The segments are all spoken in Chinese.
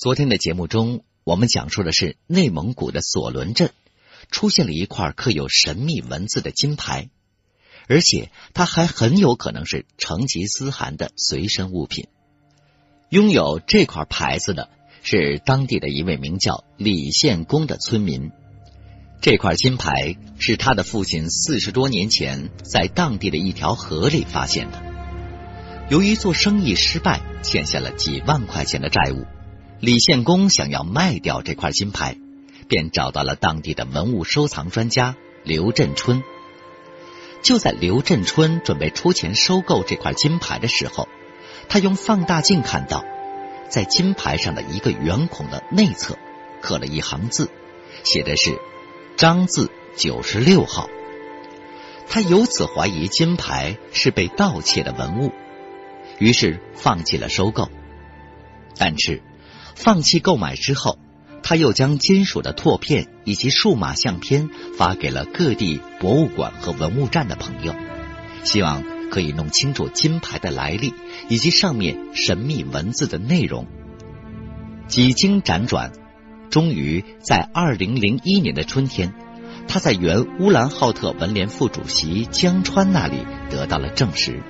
昨天的节目中，我们讲述的是内蒙古的索伦镇出现了一块刻有神秘文字的金牌，而且它还很有可能是成吉思汗的随身物品。拥有这块牌子的是当地的一位名叫李献公的村民。这块金牌是他的父亲四十多年前在当地的一条河里发现的。由于做生意失败，欠下了几万块钱的债务。李献公想要卖掉这块金牌，便找到了当地的文物收藏专家刘振春。就在刘振春准备出钱收购这块金牌的时候，他用放大镜看到，在金牌上的一个圆孔的内侧刻了一行字，写的是“张字九十六号”。他由此怀疑金牌是被盗窃的文物，于是放弃了收购。但是。放弃购买之后，他又将金属的拓片以及数码相片发给了各地博物馆和文物站的朋友，希望可以弄清楚金牌的来历以及上面神秘文字的内容。几经辗转，终于在二零零一年的春天，他在原乌兰浩特文联副主席江川那里得到了证实：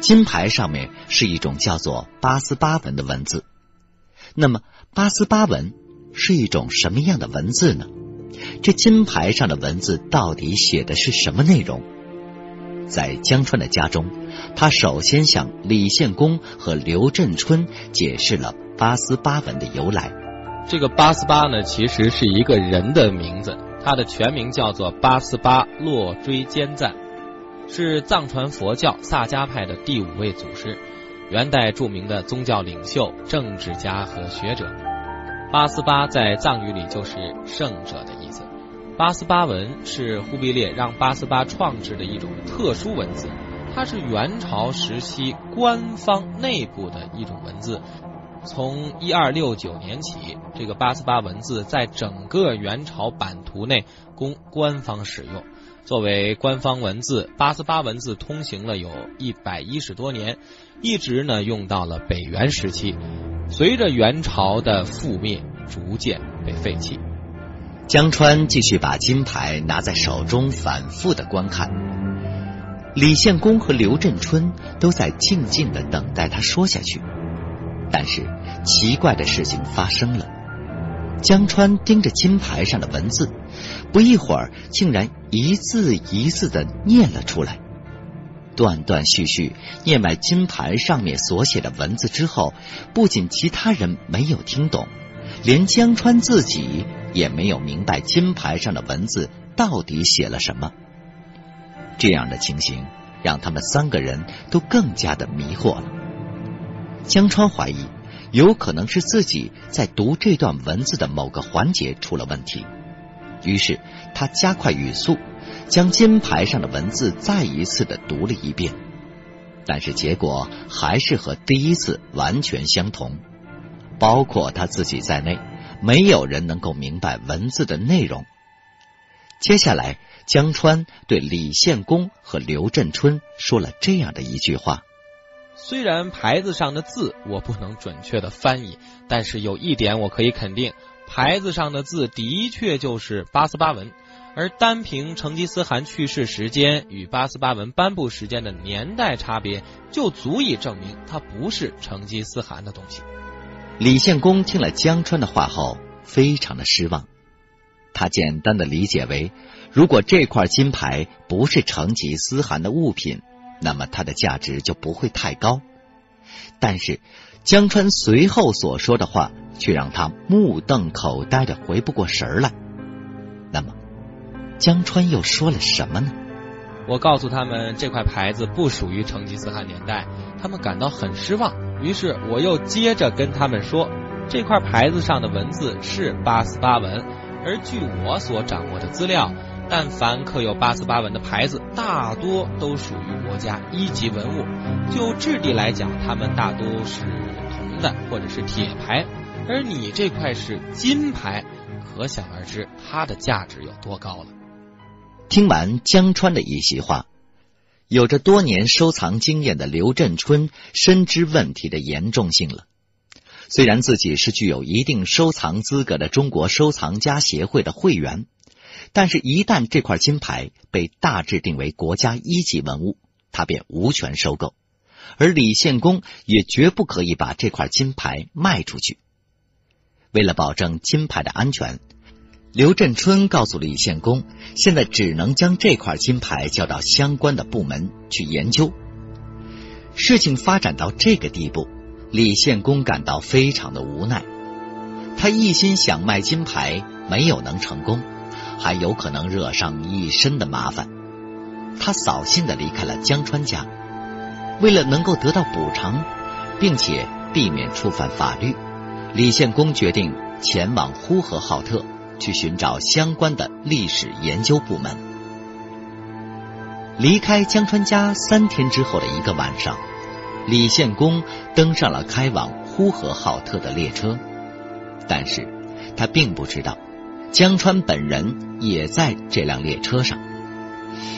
金牌上面是一种叫做八思巴文的文字。那么，八思巴文是一种什么样的文字呢？这金牌上的文字到底写的是什么内容？在江川的家中，他首先向李献公和刘振春解释了八思巴文的由来。这个八思巴呢，其实是一个人的名字，他的全名叫做八思巴洛追坚赞，是藏传佛教萨迦派的第五位祖师。元代著名的宗教领袖、政治家和学者，八思巴在藏语里就是圣者的意思。八思巴文是忽必烈让八思巴创制的一种特殊文字，它是元朝时期官方内部的一种文字。从一二六九年起，这个八思巴文字在整个元朝版图内供官方使用。作为官方文字，八思巴文字通行了有一百一十多年，一直呢用到了北元时期。随着元朝的覆灭，逐渐被废弃。江川继续把金牌拿在手中，反复的观看。李献公和刘振春都在静静的等待他说下去，但是奇怪的事情发生了。江川盯着金牌上的文字。不一会儿，竟然一字一字的念了出来，断断续续念完金牌上面所写的文字之后，不仅其他人没有听懂，连江川自己也没有明白金牌上的文字到底写了什么。这样的情形让他们三个人都更加的迷惑了。江川怀疑，有可能是自己在读这段文字的某个环节出了问题。于是他加快语速，将金牌上的文字再一次的读了一遍，但是结果还是和第一次完全相同，包括他自己在内，没有人能够明白文字的内容。接下来，江川对李献公和刘振春说了这样的一句话：“虽然牌子上的字我不能准确的翻译，但是有一点我可以肯定。”牌子上的字的确就是八思巴文，而单凭成吉思汗去世时间与八思巴文颁布时间的年代差别，就足以证明它不是成吉思汗的东西。李献公听了江川的话后，非常的失望。他简单的理解为，如果这块金牌不是成吉思汗的物品，那么它的价值就不会太高。但是。江川随后所说的话，却让他目瞪口呆的回不过神儿来。那么，江川又说了什么呢？我告诉他们这块牌子不属于成吉思汗年代，他们感到很失望。于是我又接着跟他们说，这块牌子上的文字是八思巴文，而据我所掌握的资料，但凡刻有八思巴文的牌子，大多都属于国家一级文物。就质地来讲，它们大多是铜的。或者是铁牌，而你这块是金牌，可想而知它的价值有多高了。听完江川的一席话，有着多年收藏经验的刘振春深知问题的严重性了。虽然自己是具有一定收藏资格的中国收藏家协会的会员，但是，一旦这块金牌被大致定为国家一级文物，他便无权收购，而李献公也绝不可以把这块金牌卖出去。为了保证金牌的安全，刘振春告诉李献公，现在只能将这块金牌交到相关的部门去研究。事情发展到这个地步，李献公感到非常的无奈。他一心想卖金牌，没有能成功，还有可能惹上一身的麻烦。他扫兴的离开了江川家。为了能够得到补偿，并且避免触犯法律。李献公决定前往呼和浩特去寻找相关的历史研究部门。离开江川家三天之后的一个晚上，李献公登上了开往呼和浩特的列车，但是他并不知道江川本人也在这辆列车上。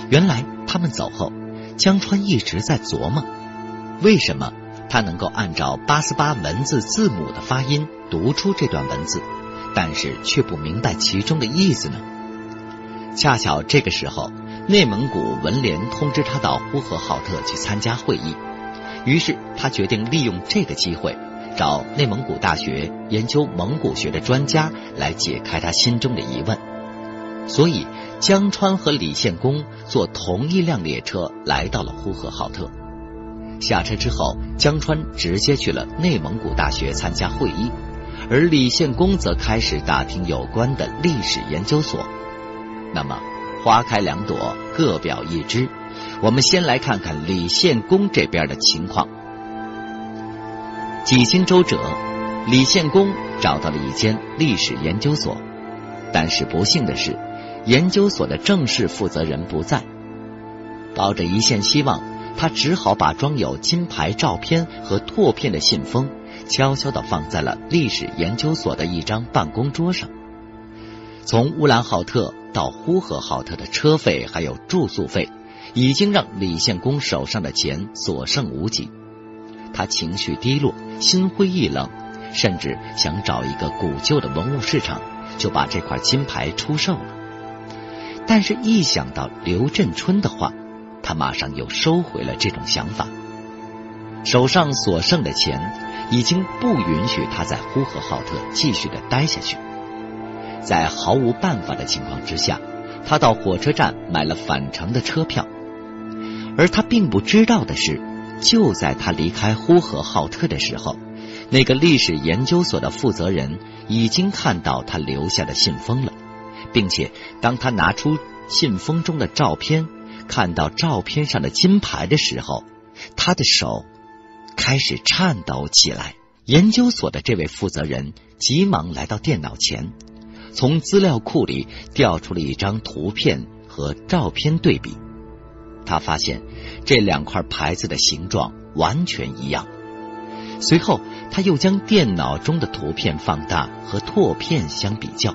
原来他们走后，江川一直在琢磨为什么。他能够按照八思巴文字字母的发音读出这段文字，但是却不明白其中的意思呢？恰巧这个时候，内蒙古文联通知他到呼和浩特去参加会议，于是他决定利用这个机会，找内蒙古大学研究蒙古学的专家来解开他心中的疑问。所以，江川和李献公坐同一辆列车来到了呼和浩特。下车之后，江川直接去了内蒙古大学参加会议，而李献公则开始打听有关的历史研究所。那么，花开两朵，各表一枝。我们先来看看李献公这边的情况。几经周折，李献公找到了一间历史研究所，但是不幸的是，研究所的正式负责人不在。抱着一线希望。他只好把装有金牌照片和拓片的信封悄悄的放在了历史研究所的一张办公桌上。从乌兰浩特到呼和浩特的车费还有住宿费，已经让李献公手上的钱所剩无几。他情绪低落，心灰意冷，甚至想找一个古旧的文物市场，就把这块金牌出售了。但是，一想到刘振春的话，他马上又收回了这种想法，手上所剩的钱已经不允许他在呼和浩特继续的待下去。在毫无办法的情况之下，他到火车站买了返程的车票。而他并不知道的是，就在他离开呼和浩特的时候，那个历史研究所的负责人已经看到他留下的信封了，并且当他拿出信封中的照片。看到照片上的金牌的时候，他的手开始颤抖起来。研究所的这位负责人急忙来到电脑前，从资料库里调出了一张图片和照片对比。他发现这两块牌子的形状完全一样。随后，他又将电脑中的图片放大和拓片相比较，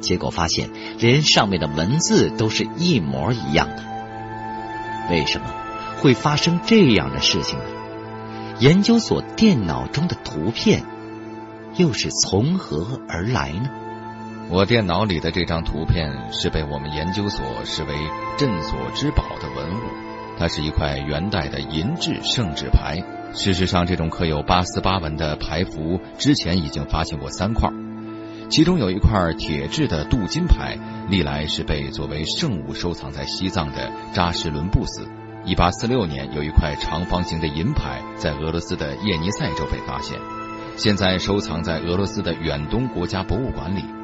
结果发现连上面的文字都是一模一样的。为什么会发生这样的事情呢？研究所电脑中的图片又是从何而来呢？我电脑里的这张图片是被我们研究所视为镇所之宝的文物，它是一块元代的银质圣旨牌。事实上，这种刻有八思巴文的牌符之前已经发现过三块，其中有一块铁制的镀金牌。历来是被作为圣物收藏在西藏的扎什伦布寺。一八四六年，有一块长方形的银牌在俄罗斯的叶尼塞州被发现，现在收藏在俄罗斯的远东国家博物馆里。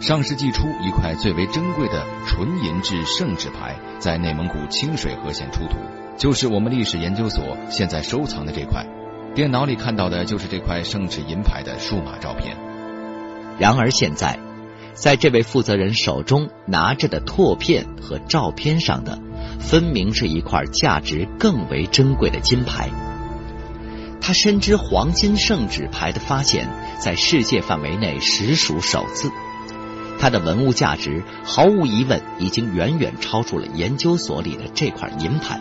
上世纪初，一块最为珍贵的纯银质圣旨牌在内蒙古清水河县出土，就是我们历史研究所现在收藏的这块。电脑里看到的就是这块圣旨银牌的数码照片。然而现在。在这位负责人手中拿着的拓片和照片上的，分明是一块价值更为珍贵的金牌。他深知黄金圣旨牌的发现在世界范围内实属首次，它的文物价值毫无疑问已经远远超出了研究所里的这块银牌。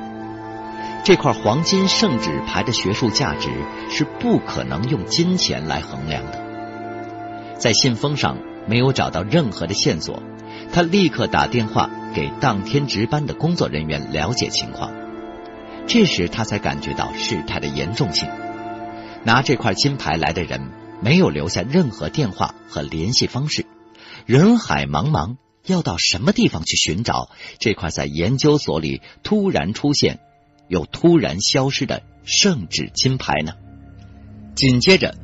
这块黄金圣旨牌的学术价值是不可能用金钱来衡量的。在信封上没有找到任何的线索，他立刻打电话给当天值班的工作人员了解情况。这时他才感觉到事态的严重性。拿这块金牌来的人没有留下任何电话和联系方式，人海茫茫，要到什么地方去寻找这块在研究所里突然出现？又突然消失的圣旨金牌呢？紧接着，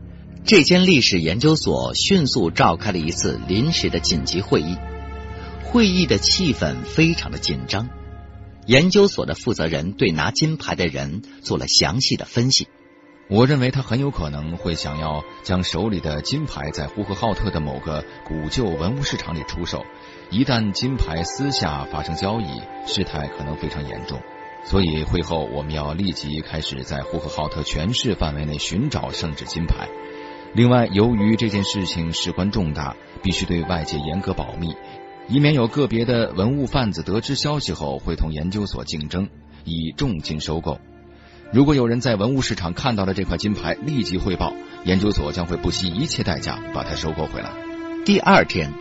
这间历史研究所迅速召开了一次临时的紧急会议。会议的气氛非常的紧张。研究所的负责人对拿金牌的人做了详细的分析。我认为他很有可能会想要将手里的金牌在呼和浩特的某个古旧文物市场里出售。一旦金牌私下发生交易，事态可能非常严重。所以会后我们要立即开始在呼和浩特全市范围内寻找圣旨金牌。另外，由于这件事情事关重大，必须对外界严格保密，以免有个别的文物贩子得知消息后会同研究所竞争，以重金收购。如果有人在文物市场看到了这块金牌，立即汇报，研究所将会不惜一切代价把它收购回来。第二天。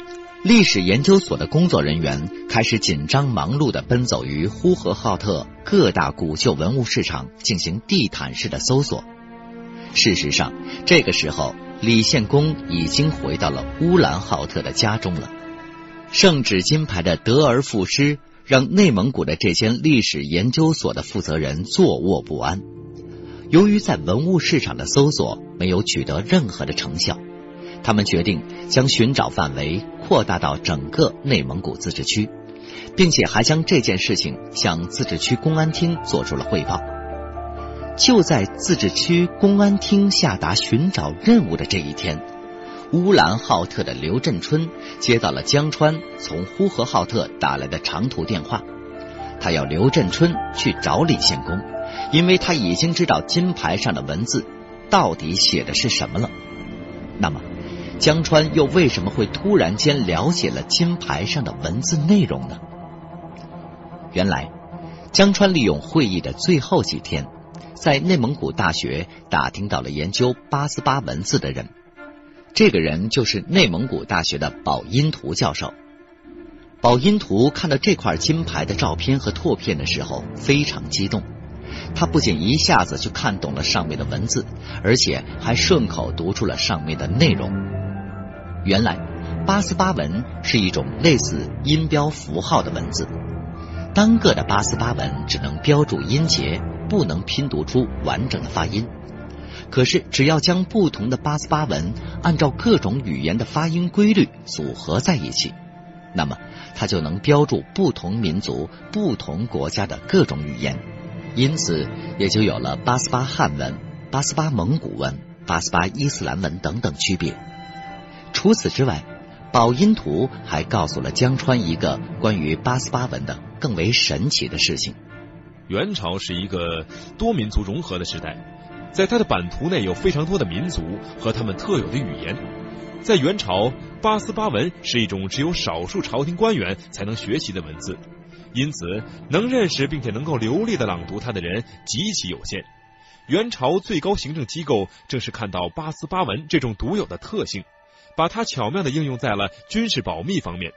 历史研究所的工作人员开始紧张忙碌的奔走于呼和浩特各大古旧文物市场，进行地毯式的搜索。事实上，这个时候李献公已经回到了乌兰浩特的家中了。圣旨金牌的得而复失，让内蒙古的这间历史研究所的负责人坐卧不安。由于在文物市场的搜索没有取得任何的成效。他们决定将寻找范围扩大到整个内蒙古自治区，并且还将这件事情向自治区公安厅做出了汇报。就在自治区公安厅下达寻找任务的这一天，乌兰浩特的刘振春接到了江川从呼和浩特打来的长途电话，他要刘振春去找李献公，因为他已经知道金牌上的文字到底写的是什么了。那么。江川又为什么会突然间了解了金牌上的文字内容呢？原来，江川利用会议的最后几天，在内蒙古大学打听到了研究八思巴文字的人。这个人就是内蒙古大学的宝音图教授。宝音图看到这块金牌的照片和拓片的时候，非常激动。他不仅一下子就看懂了上面的文字，而且还顺口读出了上面的内容。原来，八思巴文是一种类似音标符号的文字。单个的八思巴文只能标注音节，不能拼读出完整的发音。可是，只要将不同的八思巴文按照各种语言的发音规律组合在一起，那么它就能标注不同民族、不同国家的各种语言。因此，也就有了八思巴汉文、八思巴蒙古文、八思巴伊斯兰文等等区别。除此之外，宝音图还告诉了江川一个关于八思巴文的更为神奇的事情。元朝是一个多民族融合的时代，在它的版图内有非常多的民族和他们特有的语言。在元朝，八思巴文是一种只有少数朝廷官员才能学习的文字，因此能认识并且能够流利的朗读它的人极其有限。元朝最高行政机构正是看到八思巴文这种独有的特性。把它巧妙的应用在了军事保密方面。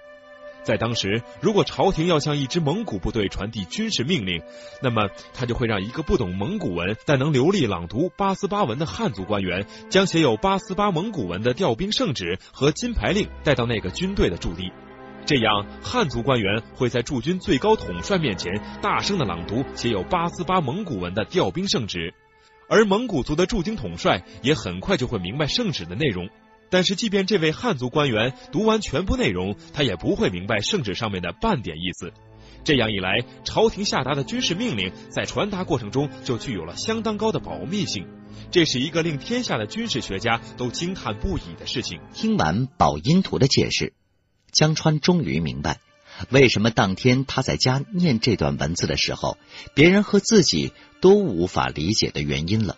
在当时，如果朝廷要向一支蒙古部队传递军事命令，那么他就会让一个不懂蒙古文但能流利朗读八思巴文的汉族官员，将写有八思巴蒙古文的调兵圣旨和金牌令带到那个军队的驻地。这样，汉族官员会在驻军最高统帅面前大声的朗读写有八思巴蒙古文的调兵圣旨，而蒙古族的驻军统帅也很快就会明白圣旨的内容。但是，即便这位汉族官员读完全部内容，他也不会明白圣旨上面的半点意思。这样一来，朝廷下达的军事命令在传达过程中就具有了相当高的保密性。这是一个令天下的军事学家都惊叹不已的事情。听完宝音图的解释，江川终于明白，为什么当天他在家念这段文字的时候，别人和自己都无法理解的原因了。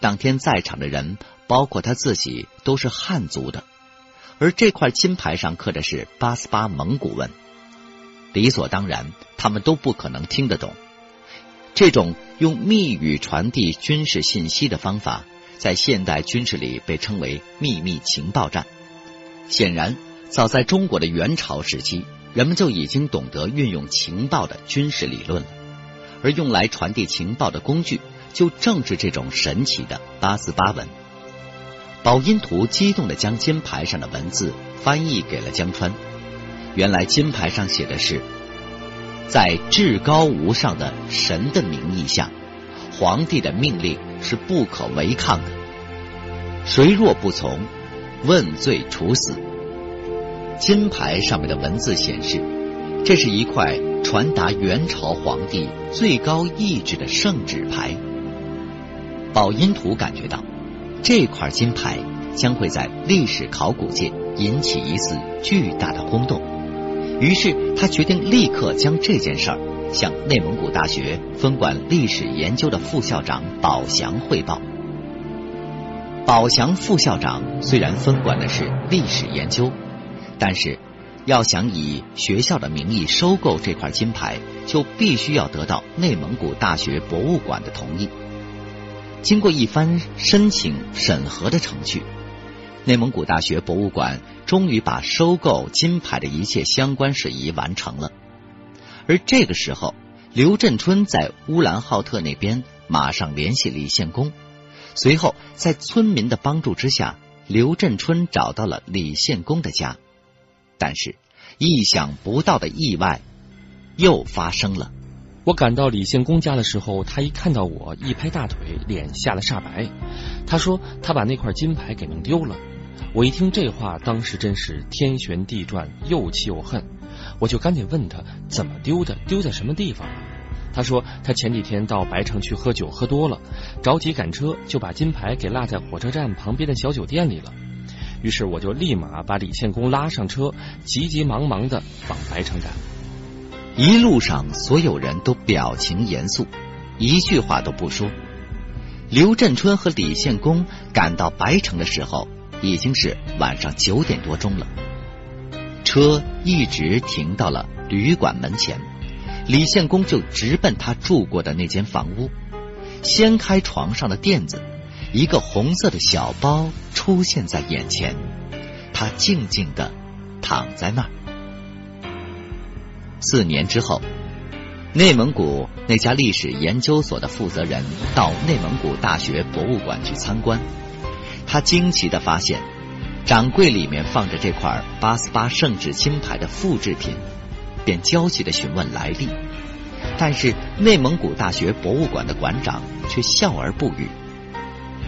当天在场的人。包括他自己都是汉族的，而这块金牌上刻的是八思巴蒙古文，理所当然，他们都不可能听得懂。这种用密语传递军事信息的方法，在现代军事里被称为秘密情报战。显然，早在中国的元朝时期，人们就已经懂得运用情报的军事理论了。而用来传递情报的工具，就正是这种神奇的八思巴文。宝音图激动的将金牌上的文字翻译给了江川。原来金牌上写的是。在至高无上的神的名义下，皇帝的命令是不可违抗的。谁若不从，问罪处死。金牌上面的文字显示，这是一块传达元朝皇帝最高意志的圣旨牌。宝音图感觉到，这块金牌将会在历史考古界引起一次巨大的轰动。于是他决定立刻将这件事儿向内蒙古大学分管历史研究的副校长宝祥汇报。宝祥副校长虽然分管的是历史研究，但是要想以学校的名义收购这块金牌，就必须要得到内蒙古大学博物馆的同意。经过一番申请审核的程序。内蒙古大学博物馆终于把收购金牌的一切相关事宜完成了，而这个时候，刘振春在乌兰浩特那边马上联系李献公，随后在村民的帮助之下，刘振春找到了李献公的家，但是意想不到的意外又发生了。我赶到李献公家的时候，他一看到我，一拍大腿，脸吓得煞白。他说他把那块金牌给弄丢了。我一听这话，当时真是天旋地转，又气又恨。我就赶紧问他怎么丢的，丢在什么地方。他说他前几天到白城去喝酒，喝多了，着急赶车，就把金牌给落在火车站旁边的小酒店里了。于是我就立马把李献公拉上车，急急忙忙的往白城赶。一路上，所有人都表情严肃，一句话都不说。刘振春和李献公赶到白城的时候。已经是晚上九点多钟了，车一直停到了旅馆门前，李献公就直奔他住过的那间房屋，掀开床上的垫子，一个红色的小包出现在眼前，他静静的躺在那儿。四年之后，内蒙古那家历史研究所的负责人到内蒙古大学博物馆去参观。他惊奇的发现，掌柜里面放着这块八思巴圣旨金牌的复制品，便焦急的询问来历。但是内蒙古大学博物馆的馆长却笑而不语。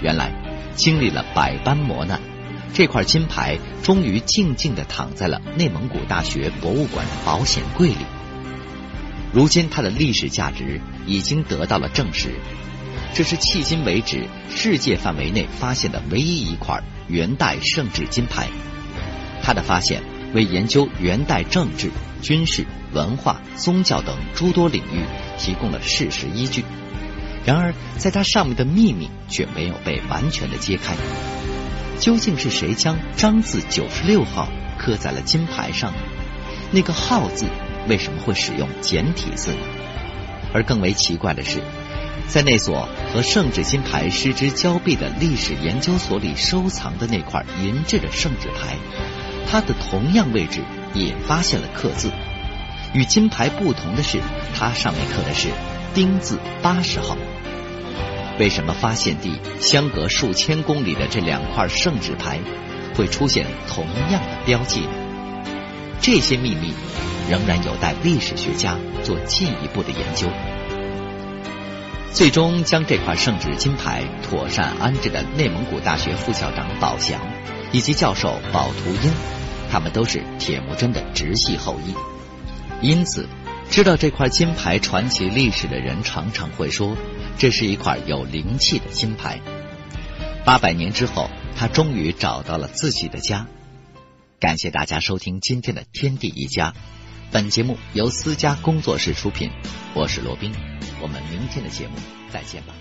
原来经历了百般磨难，这块金牌终于静静的躺在了内蒙古大学博物馆的保险柜里。如今它的历史价值已经得到了证实。这是迄今为止世界范围内发现的唯一一块元代圣旨金牌。它的发现为研究元代政治、军事、文化、宗教等诸多领域提供了事实依据。然而，在它上面的秘密却没有被完全的揭开。究竟是谁将“张”字九十六号刻在了金牌上？那个“号”字为什么会使用简体字呢？而更为奇怪的是。在那所和圣旨金牌失之交臂的历史研究所里收藏的那块银质的圣旨牌，它的同样位置也发现了刻字。与金牌不同的是，它上面刻的是丁字八十号。为什么发现地相隔数千公里的这两块圣旨牌会出现同样的标记呢？这些秘密仍然有待历史学家做进一步的研究。最终将这块圣旨金牌妥善安置的内蒙古大学副校长宝祥以及教授宝图英，他们都是铁木真的直系后裔。因此，知道这块金牌传奇历史的人常常会说，这是一块有灵气的金牌。八百年之后，他终于找到了自己的家。感谢大家收听今天的《天地一家》，本节目由思家工作室出品，我是罗宾。我们明天的节目再见吧。